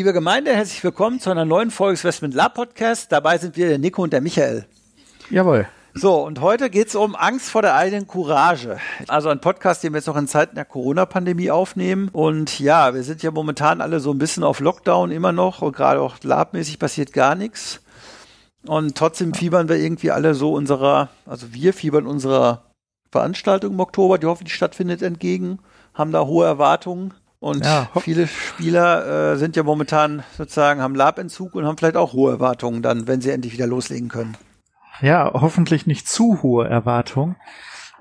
Liebe Gemeinde, herzlich willkommen zu einer neuen Folge des Westment Lab Podcast. Dabei sind wir der Nico und der Michael. Jawohl. So, und heute geht es um Angst vor der eigenen Courage. Also ein Podcast, den wir jetzt noch in Zeiten der Corona-Pandemie aufnehmen. Und ja, wir sind ja momentan alle so ein bisschen auf Lockdown immer noch und gerade auch labmäßig passiert gar nichts. Und trotzdem fiebern wir irgendwie alle so unserer, also wir fiebern unserer Veranstaltung im Oktober, die hoffentlich stattfindet, entgegen, haben da hohe Erwartungen. Und ja, viele Spieler äh, sind ja momentan sozusagen, haben Labentzug und haben vielleicht auch hohe Erwartungen dann, wenn sie endlich wieder loslegen können. Ja, hoffentlich nicht zu hohe Erwartungen.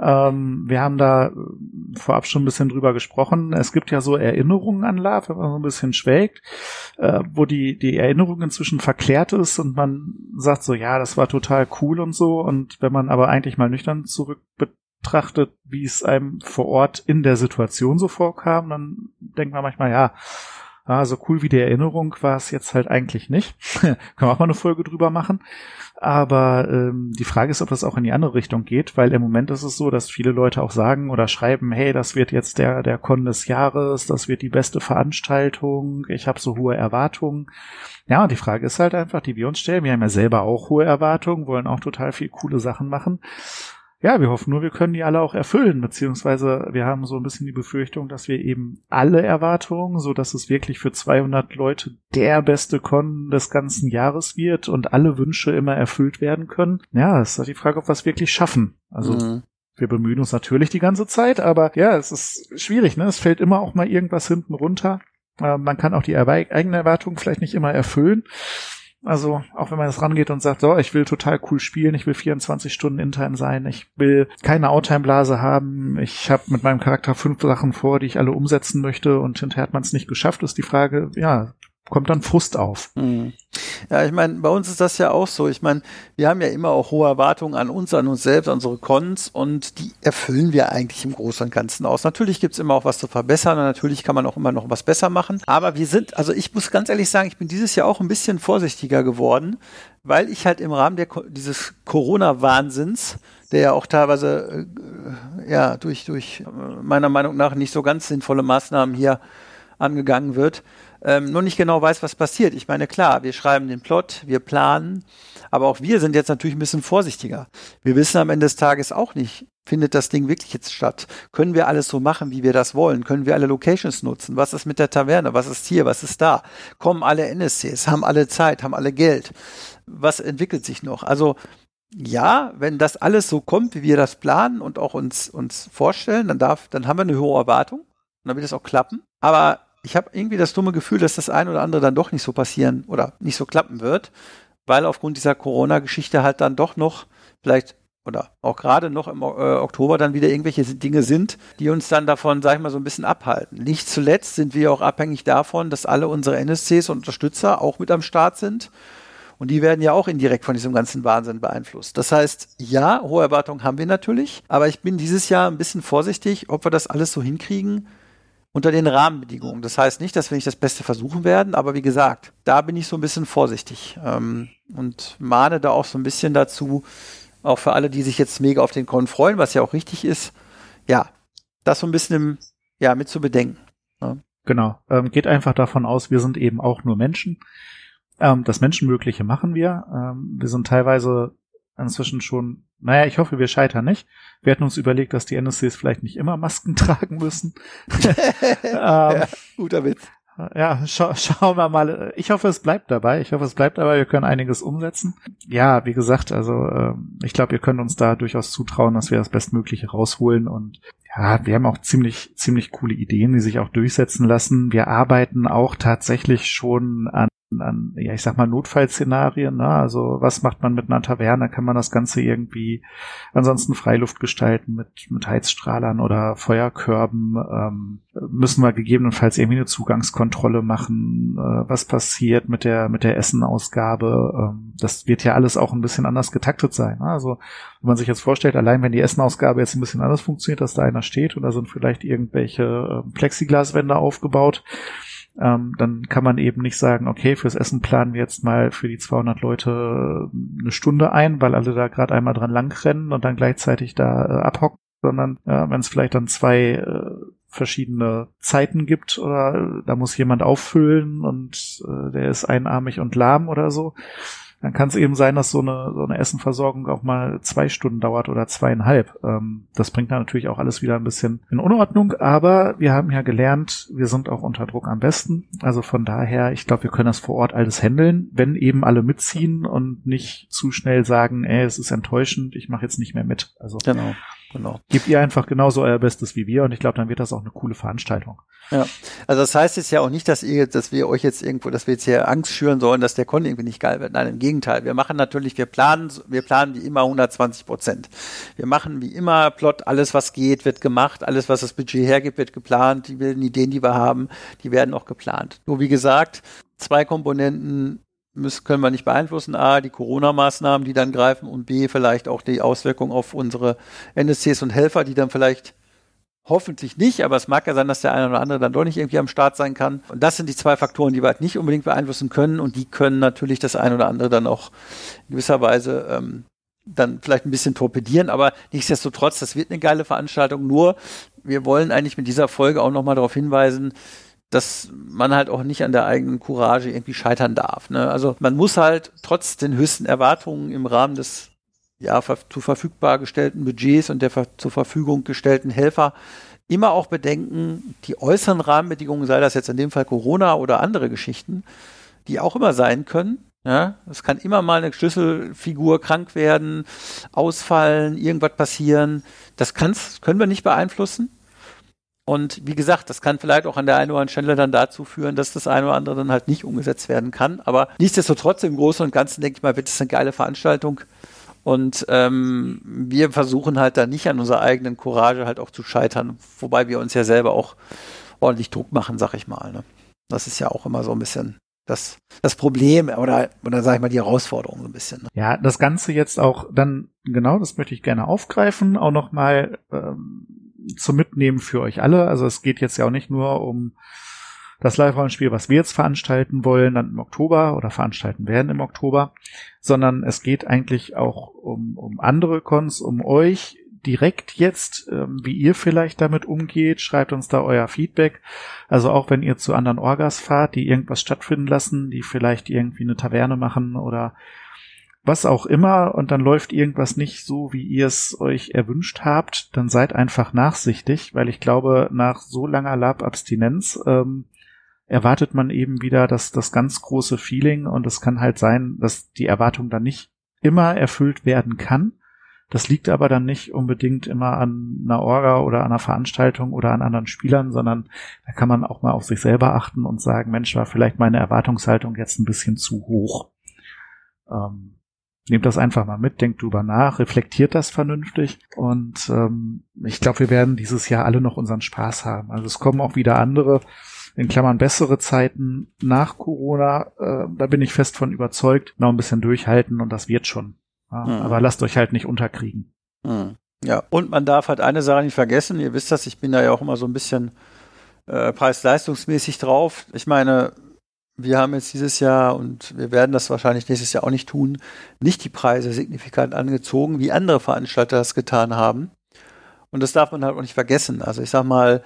Ähm, wir haben da vorab schon ein bisschen drüber gesprochen. Es gibt ja so Erinnerungen an Love, wenn man so ein bisschen schwelgt, äh, wo die, die Erinnerung inzwischen verklärt ist und man sagt so, ja, das war total cool und so. Und wenn man aber eigentlich mal nüchtern zurück betrachtet, wie es einem vor Ort in der Situation so vorkam, dann denkt man manchmal, ja, ah, so cool wie die Erinnerung war es jetzt halt eigentlich nicht. Können wir auch mal eine Folge drüber machen. Aber ähm, die Frage ist, ob das auch in die andere Richtung geht, weil im Moment ist es so, dass viele Leute auch sagen oder schreiben, hey, das wird jetzt der, der Con des Jahres, das wird die beste Veranstaltung, ich habe so hohe Erwartungen. Ja, und die Frage ist halt einfach, die wir uns stellen. Wir haben ja selber auch hohe Erwartungen, wollen auch total viel coole Sachen machen ja, wir hoffen nur, wir können die alle auch erfüllen, beziehungsweise wir haben so ein bisschen die Befürchtung, dass wir eben alle Erwartungen, so dass es wirklich für 200 Leute der beste Con des ganzen Jahres wird und alle Wünsche immer erfüllt werden können. Ja, es ist halt die Frage, ob wir es wirklich schaffen. Also mhm. wir bemühen uns natürlich die ganze Zeit, aber ja, es ist schwierig, ne? Es fällt immer auch mal irgendwas hinten runter. Äh, man kann auch die eigene Erwartung vielleicht nicht immer erfüllen. Also auch wenn man jetzt rangeht und sagt, so, ich will total cool spielen, ich will 24 Stunden Intime sein, ich will keine Outtime-Blase haben, ich habe mit meinem Charakter fünf Sachen vor, die ich alle umsetzen möchte und hinterher hat man es nicht geschafft, ist die Frage, ja, kommt dann Frust auf. Mhm. Ja, ich meine, bei uns ist das ja auch so. Ich meine, wir haben ja immer auch hohe Erwartungen an uns, an uns selbst, an unsere Cons und die erfüllen wir eigentlich im Großen und Ganzen aus. Natürlich gibt's immer auch was zu verbessern und natürlich kann man auch immer noch was besser machen. Aber wir sind, also ich muss ganz ehrlich sagen, ich bin dieses Jahr auch ein bisschen vorsichtiger geworden, weil ich halt im Rahmen der, dieses Corona-Wahnsinns, der ja auch teilweise äh, ja durch, durch äh, meiner Meinung nach nicht so ganz sinnvolle Maßnahmen hier angegangen wird, ähm, nur nicht genau weiß, was passiert. Ich meine, klar, wir schreiben den Plot, wir planen, aber auch wir sind jetzt natürlich ein bisschen vorsichtiger. Wir wissen am Ende des Tages auch nicht, findet das Ding wirklich jetzt statt? Können wir alles so machen, wie wir das wollen? Können wir alle Locations nutzen? Was ist mit der Taverne? Was ist hier? Was ist da? Kommen alle NSCs? Haben alle Zeit? Haben alle Geld? Was entwickelt sich noch? Also, ja, wenn das alles so kommt, wie wir das planen und auch uns, uns vorstellen, dann darf, dann haben wir eine hohe Erwartung. Und dann wird es auch klappen. Aber ich habe irgendwie das dumme Gefühl, dass das ein oder andere dann doch nicht so passieren oder nicht so klappen wird, weil aufgrund dieser Corona-Geschichte halt dann doch noch vielleicht oder auch gerade noch im äh, Oktober dann wieder irgendwelche Dinge sind, die uns dann davon, sag ich mal, so ein bisschen abhalten. Nicht zuletzt sind wir auch abhängig davon, dass alle unsere NSCs und Unterstützer auch mit am Start sind. Und die werden ja auch indirekt von diesem ganzen Wahnsinn beeinflusst. Das heißt, ja, hohe Erwartungen haben wir natürlich, aber ich bin dieses Jahr ein bisschen vorsichtig, ob wir das alles so hinkriegen, unter den Rahmenbedingungen. Das heißt nicht, dass wir nicht das Beste versuchen werden, aber wie gesagt, da bin ich so ein bisschen vorsichtig ähm, und mahne da auch so ein bisschen dazu, auch für alle, die sich jetzt mega auf den Con freuen, was ja auch richtig ist, ja, das so ein bisschen im, ja, mit zu bedenken. Ne? Genau. Ähm, geht einfach davon aus, wir sind eben auch nur Menschen. Ähm, das Menschenmögliche machen wir. Ähm, wir sind teilweise inzwischen schon, naja, ich hoffe, wir scheitern nicht. Wir hatten uns überlegt, dass die NSCs vielleicht nicht immer Masken tragen müssen. ähm, ja, guter Witz. Ja, scha schauen wir mal. Ich hoffe, es bleibt dabei. Ich hoffe, es bleibt dabei. Wir können einiges umsetzen. Ja, wie gesagt, also äh, ich glaube, wir können uns da durchaus zutrauen, dass wir das Bestmögliche rausholen. Und ja, wir haben auch ziemlich, ziemlich coole Ideen, die sich auch durchsetzen lassen. Wir arbeiten auch tatsächlich schon an an, ja, ich sag mal, Notfallszenarien, ne? Also was macht man mit einer Taverne? Kann man das Ganze irgendwie ansonsten Freiluft gestalten mit, mit Heizstrahlern oder Feuerkörben? Ähm, müssen wir gegebenenfalls irgendwie eine Zugangskontrolle machen? Äh, was passiert mit der, mit der Essenausgabe? Ähm, das wird ja alles auch ein bisschen anders getaktet sein. Ne? Also wenn man sich jetzt vorstellt, allein wenn die Essenausgabe jetzt ein bisschen anders funktioniert, dass da einer steht und da sind vielleicht irgendwelche äh, Plexiglaswände aufgebaut, ähm, dann kann man eben nicht sagen, okay, fürs Essen planen wir jetzt mal für die 200 Leute äh, eine Stunde ein, weil alle da gerade einmal dran langrennen und dann gleichzeitig da äh, abhocken, sondern äh, wenn es vielleicht dann zwei äh, verschiedene Zeiten gibt oder äh, da muss jemand auffüllen und äh, der ist einarmig und lahm oder so, dann kann es eben sein, dass so eine, so eine Essenversorgung auch mal zwei Stunden dauert oder zweieinhalb. Ähm, das bringt dann natürlich auch alles wieder ein bisschen in Unordnung, aber wir haben ja gelernt, wir sind auch unter Druck am besten. Also von daher, ich glaube, wir können das vor Ort alles handeln, wenn eben alle mitziehen und nicht zu schnell sagen, ey, es ist enttäuschend, ich mache jetzt nicht mehr mit. Also genau. Genau. Gebt ihr einfach genauso euer Bestes wie wir und ich glaube, dann wird das auch eine coole Veranstaltung. Ja, also das heißt jetzt ja auch nicht, dass ihr, dass wir euch jetzt irgendwo, dass wir jetzt hier Angst schüren sollen, dass der Con irgendwie nicht geil wird. Nein, im Gegenteil. Wir machen natürlich, wir planen, wir planen wie immer 120 Prozent. Wir machen wie immer Plot, alles was geht, wird gemacht, alles was das Budget hergibt, wird geplant. Die wilden Ideen, die wir haben, die werden auch geplant. Nur wie gesagt, zwei Komponenten müssen, können wir nicht beeinflussen. A, die Corona-Maßnahmen, die dann greifen und B, vielleicht auch die Auswirkungen auf unsere NSCs und Helfer, die dann vielleicht hoffentlich nicht, aber es mag ja sein, dass der eine oder andere dann doch nicht irgendwie am Start sein kann. Und das sind die zwei Faktoren, die wir halt nicht unbedingt beeinflussen können und die können natürlich das eine oder andere dann auch in gewisser Weise ähm, dann vielleicht ein bisschen torpedieren, aber nichtsdestotrotz, das wird eine geile Veranstaltung. Nur, wir wollen eigentlich mit dieser Folge auch nochmal darauf hinweisen, dass man halt auch nicht an der eigenen Courage irgendwie scheitern darf. Ne? Also man muss halt trotz den höchsten Erwartungen im Rahmen des ja, ver zu verfügbar gestellten Budgets und der zur Verfügung gestellten Helfer immer auch bedenken, die äußeren Rahmenbedingungen, sei das jetzt in dem Fall Corona oder andere Geschichten, die auch immer sein können. Ja, es kann immer mal eine Schlüsselfigur krank werden, ausfallen, irgendwas passieren. Das kann's, können wir nicht beeinflussen. Und wie gesagt, das kann vielleicht auch an der einen oder anderen Stelle dann dazu führen, dass das eine oder andere dann halt nicht umgesetzt werden kann. Aber nichtsdestotrotz im Großen und Ganzen denke ich mal, wird es eine geile Veranstaltung. Und ähm, wir versuchen halt da nicht an unserer eigenen Courage halt auch zu scheitern, wobei wir uns ja selber auch ordentlich Druck machen, sag ich mal. Ne? Das ist ja auch immer so ein bisschen das, das Problem oder, oder sag ich mal die Herausforderung so ein bisschen. Ne? Ja, das Ganze jetzt auch dann, genau, das möchte ich gerne aufgreifen, auch nochmal ähm, zum Mitnehmen für euch alle. Also es geht jetzt ja auch nicht nur um das Live-Rollenspiel, was wir jetzt veranstalten wollen, dann im Oktober oder veranstalten werden im Oktober, sondern es geht eigentlich auch um, um andere Cons, um euch direkt jetzt, ähm, wie ihr vielleicht damit umgeht. Schreibt uns da euer Feedback. Also auch wenn ihr zu anderen Orgas fahrt, die irgendwas stattfinden lassen, die vielleicht irgendwie eine Taverne machen oder was auch immer und dann läuft irgendwas nicht so, wie ihr es euch erwünscht habt, dann seid einfach nachsichtig, weil ich glaube, nach so langer Lab-Abstinenz ähm, erwartet man eben wieder das, das ganz große Feeling und es kann halt sein, dass die Erwartung dann nicht immer erfüllt werden kann. Das liegt aber dann nicht unbedingt immer an einer Orga oder einer Veranstaltung oder an anderen Spielern, sondern da kann man auch mal auf sich selber achten und sagen, Mensch, war vielleicht meine Erwartungshaltung jetzt ein bisschen zu hoch. Ähm, Nehmt das einfach mal mit, denkt drüber nach, reflektiert das vernünftig und ähm, ich glaube, wir werden dieses Jahr alle noch unseren Spaß haben. Also es kommen auch wieder andere, in Klammern bessere Zeiten nach Corona. Äh, da bin ich fest von überzeugt. Noch ein bisschen durchhalten und das wird schon. Ja, mhm. Aber lasst euch halt nicht unterkriegen. Mhm. Ja, und man darf halt eine Sache nicht vergessen. Ihr wisst das, ich bin da ja auch immer so ein bisschen äh, preis-leistungsmäßig drauf. Ich meine, wir haben jetzt dieses Jahr und wir werden das wahrscheinlich nächstes Jahr auch nicht tun, nicht die Preise signifikant angezogen, wie andere Veranstalter das getan haben. Und das darf man halt auch nicht vergessen. Also ich sag mal,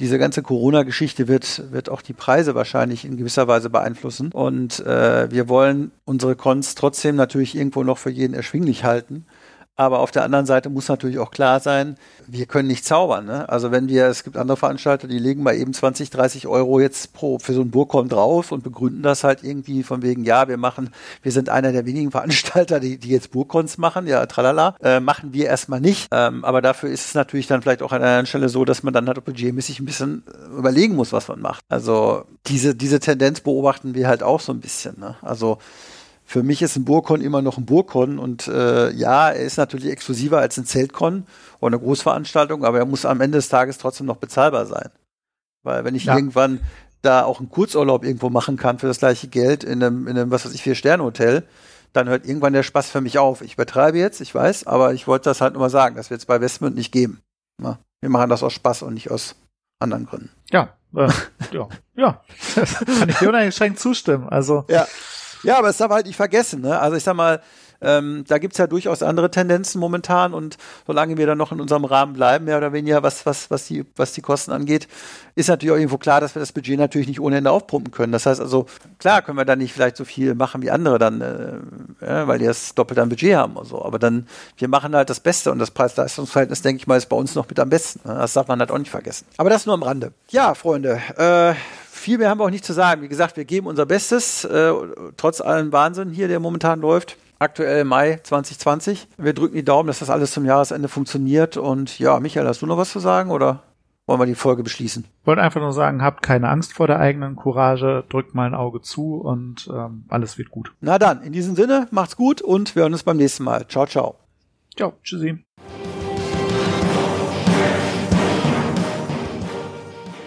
diese ganze Corona-Geschichte wird, wird auch die Preise wahrscheinlich in gewisser Weise beeinflussen. Und äh, wir wollen unsere Cons trotzdem natürlich irgendwo noch für jeden erschwinglich halten. Aber auf der anderen Seite muss natürlich auch klar sein, wir können nicht zaubern. Ne? Also wenn wir, es gibt andere Veranstalter, die legen mal eben 20, 30 Euro jetzt pro für so ein Burgkorn drauf und begründen das halt irgendwie von wegen, ja, wir machen, wir sind einer der wenigen Veranstalter, die, die jetzt Burgkorns machen, ja, tralala, äh, machen wir erstmal nicht. Ähm, aber dafür ist es natürlich dann vielleicht auch an einer Stelle so, dass man dann halt budgetmäßig ein bisschen überlegen muss, was man macht. Also diese, diese Tendenz beobachten wir halt auch so ein bisschen. Ne? Also für mich ist ein Burkon immer noch ein Burkon und äh, ja, er ist natürlich exklusiver als ein Zeltkon oder eine Großveranstaltung, aber er muss am Ende des Tages trotzdem noch bezahlbar sein. Weil wenn ich ja. irgendwann da auch einen Kurzurlaub irgendwo machen kann für das gleiche Geld in einem, in einem was weiß ich, Vier-Sterne-Hotel, dann hört irgendwann der Spaß für mich auf. Ich übertreibe jetzt, ich weiß, aber ich wollte das halt nur mal sagen, das wird es bei Westmund nicht geben. Na, wir machen das aus Spaß und nicht aus anderen Gründen. Ja, äh, ja, ja. kann ich dir uneingeschränkt zustimmen. Also ja. Ja, aber es darf halt nicht vergessen. Ne? Also ich sag mal, ähm, da gibt's ja durchaus andere Tendenzen momentan und solange wir dann noch in unserem Rahmen bleiben, mehr oder weniger, was, was, was, die, was die Kosten angeht, ist natürlich auch irgendwo klar, dass wir das Budget natürlich nicht ohne Ende aufpumpen können. Das heißt also, klar können wir dann nicht vielleicht so viel machen wie andere dann, äh, ja, weil die das doppelt an Budget haben oder so. Aber dann, wir machen halt das Beste und das Preis-Leistungs-Verhältnis, denke ich mal, ist bei uns noch mit am besten. Ne? Das darf man halt auch nicht vergessen. Aber das nur am Rande. Ja, Freunde, äh, viel mehr haben wir auch nicht zu sagen. Wie gesagt, wir geben unser Bestes, äh, trotz allem Wahnsinn hier, der momentan läuft. Aktuell Mai 2020. Wir drücken die Daumen, dass das alles zum Jahresende funktioniert. Und ja, Michael, hast du noch was zu sagen oder wollen wir die Folge beschließen? Ich wollte einfach nur sagen, habt keine Angst vor der eigenen Courage, drückt mal ein Auge zu und ähm, alles wird gut. Na dann, in diesem Sinne, macht's gut und wir hören uns beim nächsten Mal. Ciao, ciao. Ciao, tschüssi.